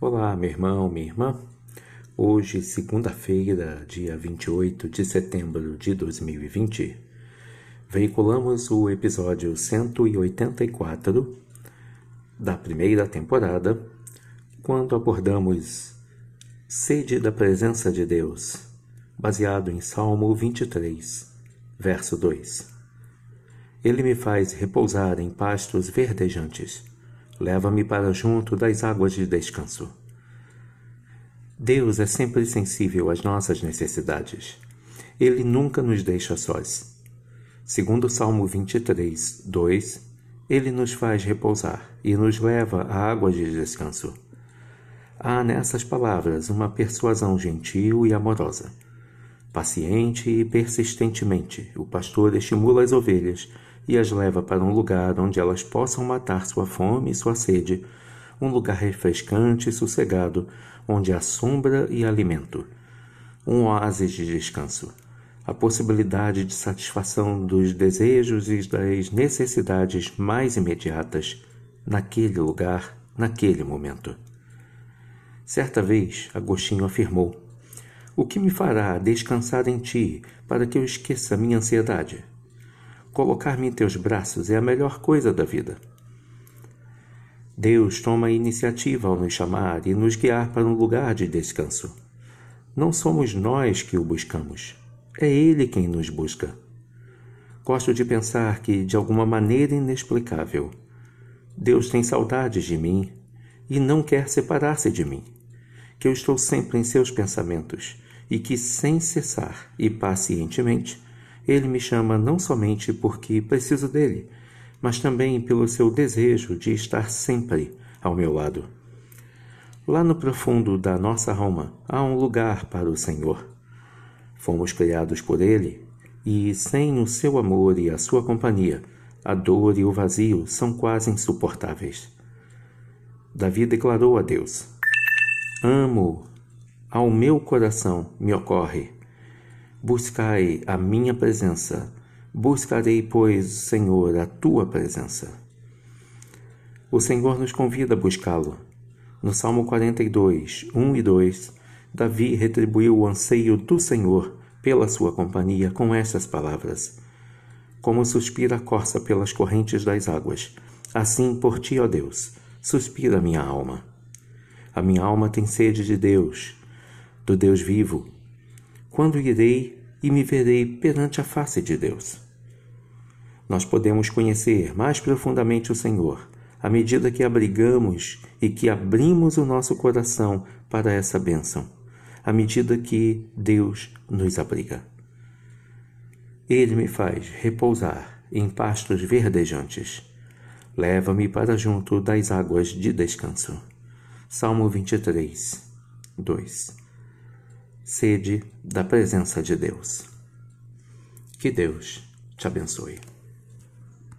Olá, meu irmão, minha irmã. Hoje, segunda-feira, dia 28 de setembro de 2020, veiculamos o episódio 184 da primeira temporada, quando abordamos Sede da Presença de Deus, baseado em Salmo 23, verso 2. Ele me faz repousar em pastos verdejantes Leva-me para junto das águas de descanso. Deus é sempre sensível às nossas necessidades. Ele nunca nos deixa sós. Segundo o Salmo 23, 2, ele nos faz repousar e nos leva a águas de descanso. Há nessas palavras uma persuasão gentil e amorosa. Paciente e persistentemente, o pastor estimula as ovelhas e as leva para um lugar onde elas possam matar sua fome e sua sede, um lugar refrescante e sossegado, onde há sombra e alimento, um oásis de descanso, a possibilidade de satisfação dos desejos e das necessidades mais imediatas naquele lugar, naquele momento. Certa vez, Agostinho afirmou: O que me fará descansar em ti para que eu esqueça minha ansiedade? Colocar-me em teus braços é a melhor coisa da vida. Deus toma a iniciativa ao nos chamar e nos guiar para um lugar de descanso. Não somos nós que o buscamos, é Ele quem nos busca. Gosto de pensar que, de alguma maneira inexplicável, Deus tem saudades de mim e não quer separar-se de mim, que eu estou sempre em seus pensamentos e que, sem cessar e pacientemente, ele me chama não somente porque preciso dele, mas também pelo seu desejo de estar sempre ao meu lado. Lá no profundo da nossa alma há um lugar para o Senhor. Fomos criados por Ele, e sem o seu amor e a sua companhia, a dor e o vazio são quase insuportáveis. Davi declarou a Deus: Amo, ao meu coração me ocorre Buscai a minha presença. Buscarei, pois, Senhor, a tua presença. O Senhor nos convida a buscá-lo. No Salmo 42, 1 e 2, Davi retribuiu o anseio do Senhor pela sua companhia com estas palavras: Como suspira a corça pelas correntes das águas, assim por ti, ó Deus, suspira minha alma. A minha alma tem sede de Deus, do Deus vivo. Quando irei e me verei perante a face de Deus? Nós podemos conhecer mais profundamente o Senhor à medida que abrigamos e que abrimos o nosso coração para essa bênção, à medida que Deus nos abriga. Ele me faz repousar em pastos verdejantes. Leva-me para junto das águas de descanso. Salmo 23, 2 sede da presença de Deus. Que Deus te abençoe.